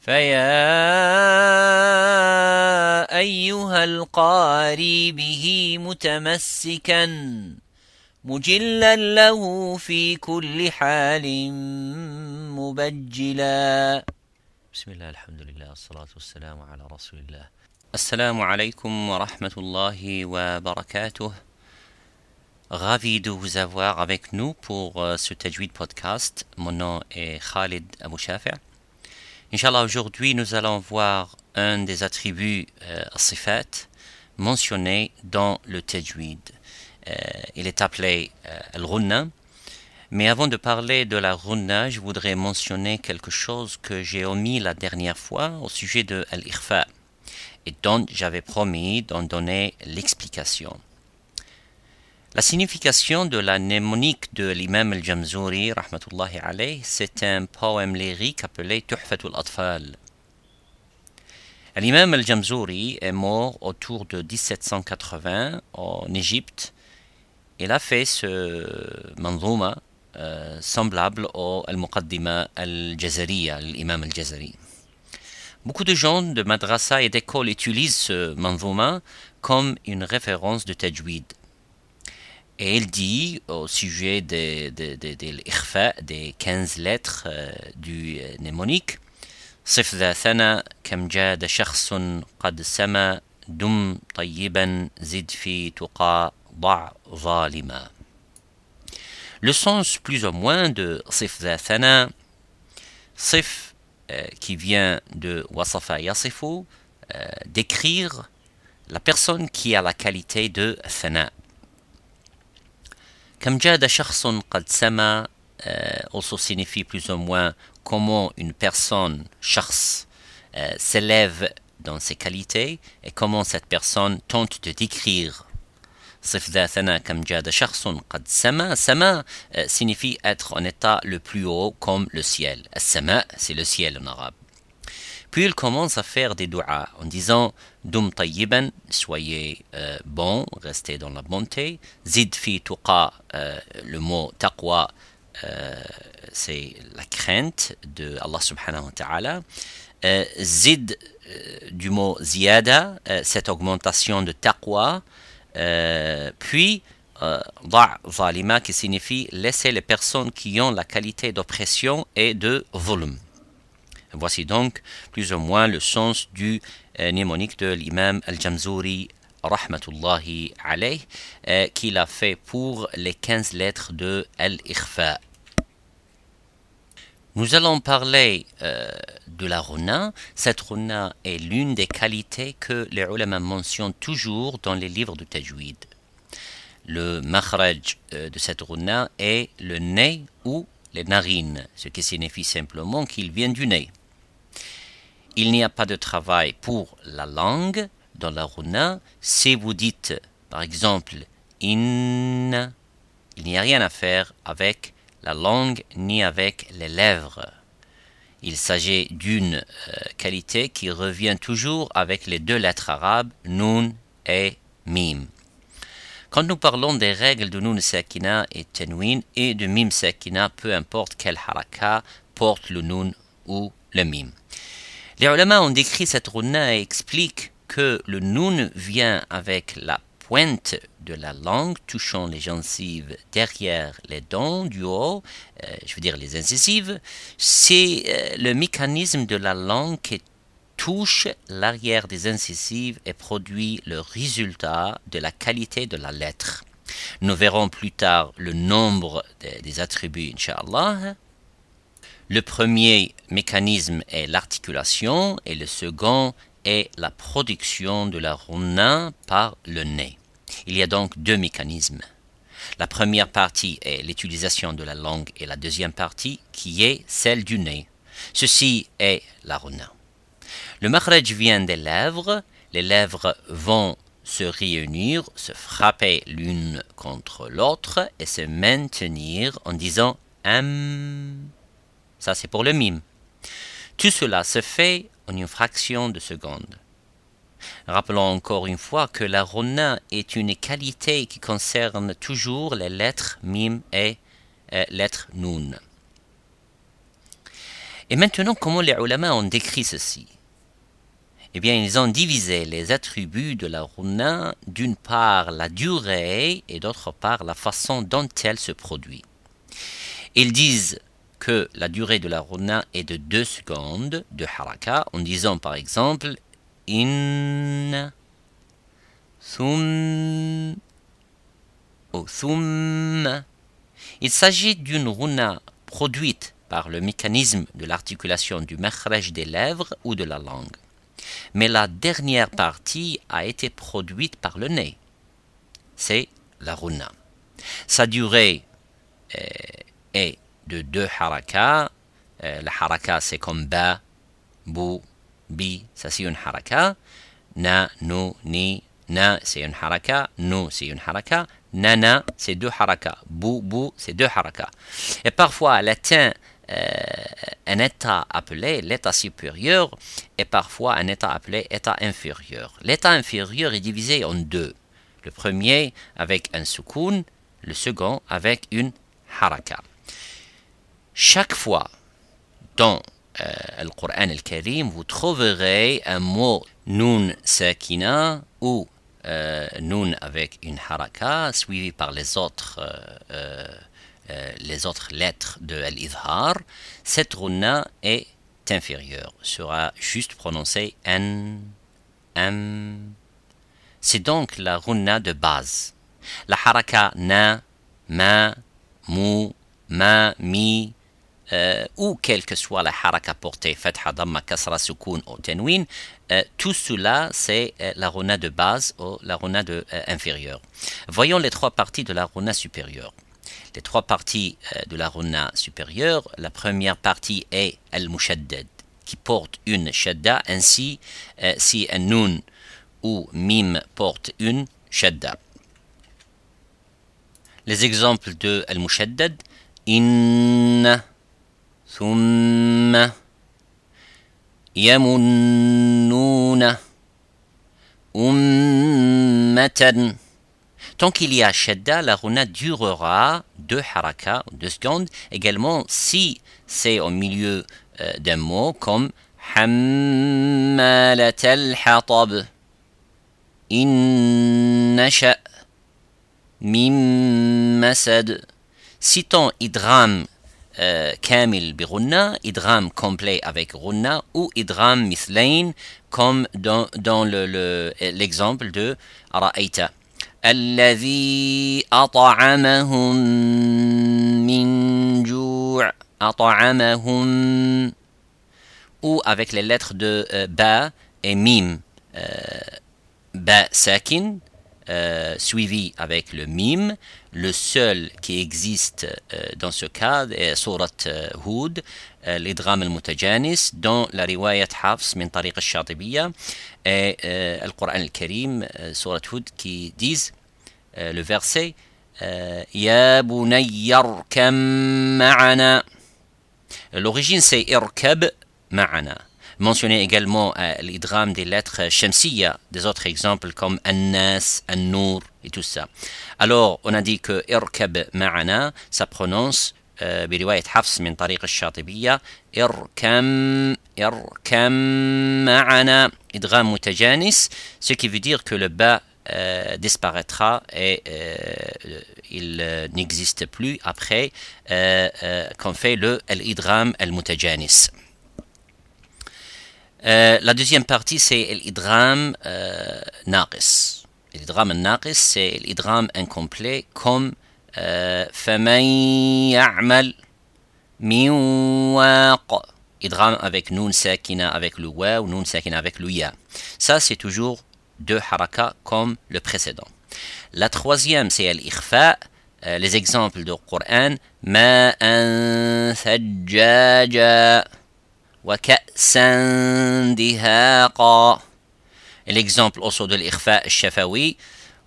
فيا أيها القاري به متمسكا مجلا له في كل حال مبجلا بسم الله الحمد لله والصلاة والسلام على رسول الله السلام عليكم ورحمة الله وبركاته Ravi de vous avoir avec nous pour euh, ce Tajwid podcast. Mon nom est Khalid Abou Shafi'. Inch'Allah, aujourd'hui, nous allons voir un des attributs euh, sifat mentionnés dans le Tajwid. Euh, il est appelé euh, al-Runna. Mais avant de parler de la Runna, je voudrais mentionner quelque chose que j'ai omis la dernière fois au sujet de al-Ikhfa et dont j'avais promis d'en donner l'explication. La signification de la mnémonique de l'imam al-Jamzouri, rahmatullahi c'est un poème lyrique appelé Tuhfatul Atfal. L'imam al-Jamzouri est mort autour de 1780 en Égypte. Il a fait ce manzouma euh, semblable au al-Muqaddima al-Jazariya, l'imam al-Jazari. Beaucoup de gens de madrasa et d'école utilisent ce manzouma comme une référence de tajwid. Et il dit au sujet de, de, de, de l'Ikhfa, des 15 lettres euh, du euh, mnémonique, صف ذا ثنى كم جاد شخص قد سما دم طيبا زد في تقى ضع ظالما Le sens plus ou moins de صف ذا ثنى صف euh, qui vient de wasafa yasifu euh, décrire la personne qui a la qualité de thana Comme jada shakhsun qad sama euh, also signifie plus ou moins comment une personne, shakhs, euh, s'élève dans ses qualités et comment cette personne tente de décrire. صف ذا ثنا كم جاد شخص قد سما سما euh, signifie être en état le plus haut comme le ciel. السماء c'est le ciel en arabe. Puis il commence à faire des du'a en disant Dum tayyiban, soyez euh, bon, restez dans la bonté. Zid fi tuqa, euh, le mot taqwa, euh, c'est la crainte de Allah subhanahu wa ta'ala. Zid du mot ziyada, cette augmentation de taqwa. puis da' zalima qui signifie laisser les personnes qui ont la qualité d'oppression et de volume. Voici donc plus ou moins le sens du euh, mnémonique de l'imam al-Jamzouri rahmatullahi alayh euh, qu'il a fait pour les 15 lettres de al-Ikhfa. Nous allons parler euh, de la runa. Cette runa est l'une des qualités que les ulama mentionnent toujours dans les livres de Tajwid. Le makhraj euh, de cette runa est le nez ou les narines, ce qui signifie simplement qu'il vient du nez. Il n'y a pas de travail pour la langue dans la runa. Si vous dites, par exemple, in, il n'y a rien à faire avec la langue ni avec les lèvres. Il s'agit d'une euh, qualité qui revient toujours avec les deux lettres arabes, nun et mim. Quand nous parlons des règles de nun sakina et tenwin et de mim sakina, peu importe quel haraka porte le nun ou le mim. Les ulama ont décrit cette runa et expliquent que le nun vient avec la pointe de la langue touchant les gencives derrière les dents du haut, euh, je veux dire les incisives, c'est euh, le mécanisme de la langue qui touche l'arrière des incisives et produit le résultat de la qualité de la lettre. Nous verrons plus tard le nombre des, des attributs, Inch'Allah. Le premier mécanisme est l'articulation et le second est la production de la runa par le nez. Il y a donc deux mécanismes. La première partie est l'utilisation de la langue et la deuxième partie qui est celle du nez. Ceci est la runa. Le makhraj vient des lèvres. Les lèvres vont se réunir, se frapper l'une contre l'autre et se maintenir en disant am. Ça c'est pour le mime. Tout cela se fait en une fraction de seconde. Rappelons encore une fois que la rona est une qualité qui concerne toujours les lettres mim et euh, lettres nun. Et maintenant, comment les ulama ont décrit ceci? Eh bien, ils ont divisé les attributs de la runa d'une part la durée et d'autre part la façon dont elle se produit. Ils disent que la durée de la runa est de 2 secondes de haraka en disant par exemple in thum ou thum. Il s'agit d'une runa produite par le mécanisme de l'articulation du makhraj des lèvres ou de la langue. Mais la dernière partie a été produite par le nez. C'est la runa. Sa durée euh, est de deux haraka. Euh, la haraka c'est comme ba, bu, bi, ça c'est une haraka. Na, nu, ni, na c'est une haraka. Nu c'est une haraka. Nana c'est deux haraka. Bu, bu c'est deux haraka. Et parfois elle atteint euh, un état appelé l'état supérieur et parfois un état appelé état inférieur. L'état inférieur est divisé en deux. Le premier avec un soukoun, le second avec une haraka. Chaque fois dans euh, le Coran al-Karim, vous trouverez un mot nun sakina ou euh, nun avec une haraka suivi par les autres, euh, les autres lettres de al-idhar. Cette runa est inférieure, sera juste prononcée n, m. C'est donc la runa de base. La haraka na, ma, mu, ma, mi, euh, ou quelle que soit la haraka portée, fatha, damma, kasra, sukun ou tenwin, euh, tout cela c'est euh, la runa de base ou la runa de, inférieure. Voyons les trois parties de la runa supérieure. Les trois parties de la runa supérieure, la première partie est al-mushaddad, qui porte une shadda, ainsi si un nun ou mim porte une shadda. Les exemples de al-mushaddad, in ثم يمنون أمة Tant qu'il y a shadda, la runa durera deux haraka, deux secondes. Également, si c'est au milieu euh, d'un mot comme حمالة الحطب إن نشأ من مسد Citons idram كامل بغنة idram complet avec غنة ou idram مثلين comme dans, dans l'exemple le, le, de رأيت الذي أطعمهم من جوع أطعمهم ou avec les lettres de euh, ba et mim euh, ba sakin euh, suivi avec le mime. Le seul qui existe euh, dans ce cas est Surat euh, Hud, l'Idram al-Mutajanis, dans la riwayat Hafs min tariq al-Shatibiyya et le Coran al-Karim, Surat Hud, qui disent le verset Ya. L'origine c'est Irkab ma'ana mentionner également euh, l'idram des lettres shamsiya, des autres exemples comme An-Nas, An-Nur et tout ça. Alors, on a dit que Irkab Ma'ana, ça prononce برواية حفص من طريق الشاطبية اركم اركم معنا إدغام متجانس ce qui veut dire que le bas euh, disparaîtra et euh, il euh, n'existe plus après euh, euh, qu'on fait le al-idram al-mutajanis. Euh, la deuxième partie, c'est l'idram euh, naqis. L'idram naqis, c'est l'idram incomplet comme euh, فَمَنْ يَعْمَلْ مِنْ وَاقٍ Idram avec nun sakina avec le wa ou nun sakina avec le ya. Ça, c'est toujours deux haraka comme le précédent. La troisième, c'est l'ikhfa. Euh, les exemples du Coran. مَاءً ثَجَّاجًا وكأسا دهاقا. Also de l'Ikhfa الشفوي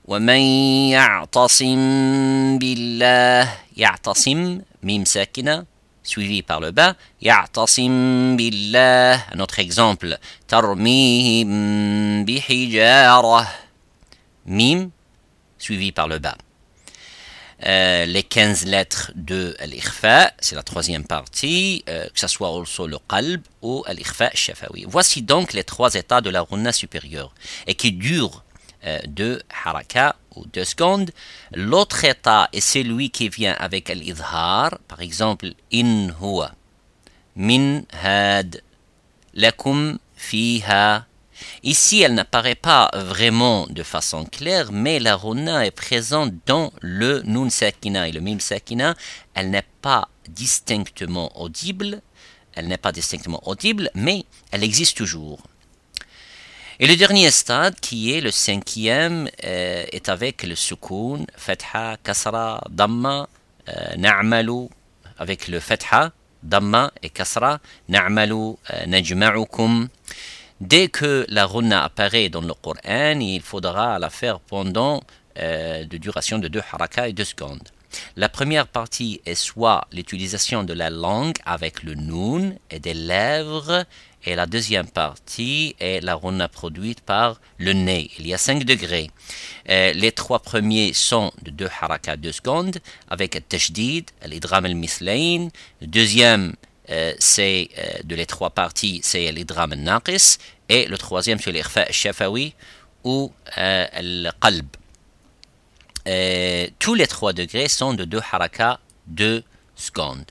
ومن يعتصم بالله يعتصم ميم ساكنة suivi par le bas يعتصم بالله. Un autre exemple. ترميهم بحجارة. ميم suivi par le bas. Les 15 lettres de l'ikhfa, c'est la troisième partie, que ce soit aussi le qalb ou l'ikhfa shafawi. Voici donc les trois états de la runa supérieure et qui durent deux haraka ou deux secondes. L'autre état est celui qui vient avec l'idhar, par exemple in huwa, min had, lakum fiha. Ici, elle n'apparaît pas vraiment de façon claire, mais la runa est présente dans le nun sakina et le mim sakina. Elle n'est pas distinctement audible, elle n'est pas distinctement audible, mais elle existe toujours. Et le dernier stade, qui est le cinquième, euh, est avec le sukoun, fatha, kasra, damma, euh, na'malu, avec le fatha, damma et kasra, na'malu, euh, najma'ukum. Dès que la runa apparaît dans le Coran, il faudra la faire pendant euh, de duration de deux harakas et deux secondes. La première partie est soit l'utilisation de la langue avec le nun et des lèvres et la deuxième partie est la runa produite par le nez. Il y a 5 degrés. Euh, les trois premiers sont de 2 harakas 2 secondes avec le tashdid, l'idram al-mislain. Le deuxième, c'est euh, de les trois parties, c'est l'idram al-naqis. Et le troisième, c'est l'irfa shafawi ou le qalb. tous les trois degrés sont de 2 harakas 2 secondes.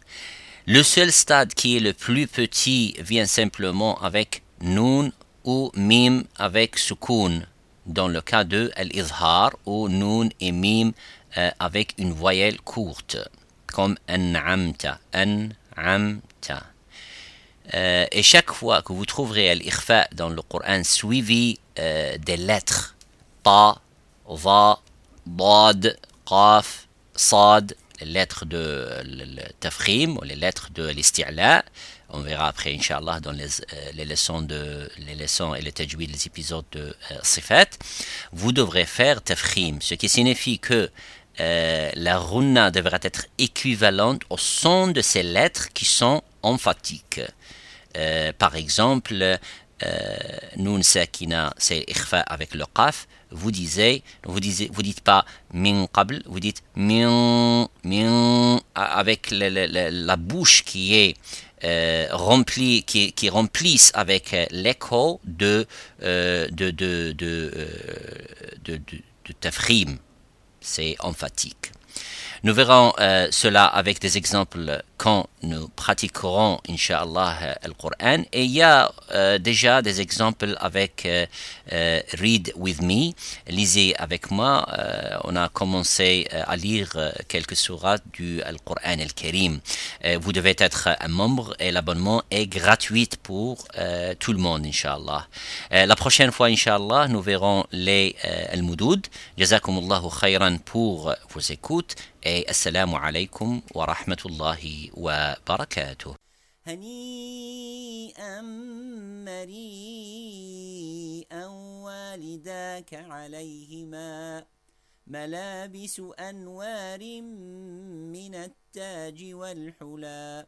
Le seul stade qui est le plus petit vient simplement avec nun ou mim avec sukun dans le cas de al-izhar ou nun et mim euh, avec une voyelle courte comme an'amta euh, et chaque fois que vous trouverez al-ikhfa dans le Coran suivi euh, des lettres ta, va, bad, qaf, sad les lettres de tafrim ou les lettres de l'isti'la. On verra après, Inch'Allah, dans les, euh, les, leçons de, les leçons et les tajwid, les épisodes de Sifat. Vous devrez faire tafrim, ce qui signifie que la runa devra être équivalente au son de ces lettres qui sont emphatiques. par exemple, Nun Sakina, c'est Ikhfa avec le Qaf vous disiez, vous disiez, vous dites pas min qabl, vous dites min, min, avec la, bouche qui est euh, remplie, qui, qui avec l'écho de, euh, de, euh, de, de, de tafrim. C'est emphatique. Nous verrons euh, cela avec des exemples quand nous pratiquerons, Inch'Allah, euh, le Coran. Et il y a euh, déjà des exemples avec euh, Read with me, lisez avec moi. on a commencé à lire quelques sourates du Coran al Karim. vous devez être un membre et l'abonnement est gratuit pour tout le monde, Inch'Allah. la prochaine fois, Inch'Allah, nous verrons les Al-Moudoud. Jazakumullahu khayran pour vos écoutes. Et assalamu alaikum wa rahmatullahi وبركاته. هنيئا مريئا والداك عليهما. ملابس أنوار من التاج والحلى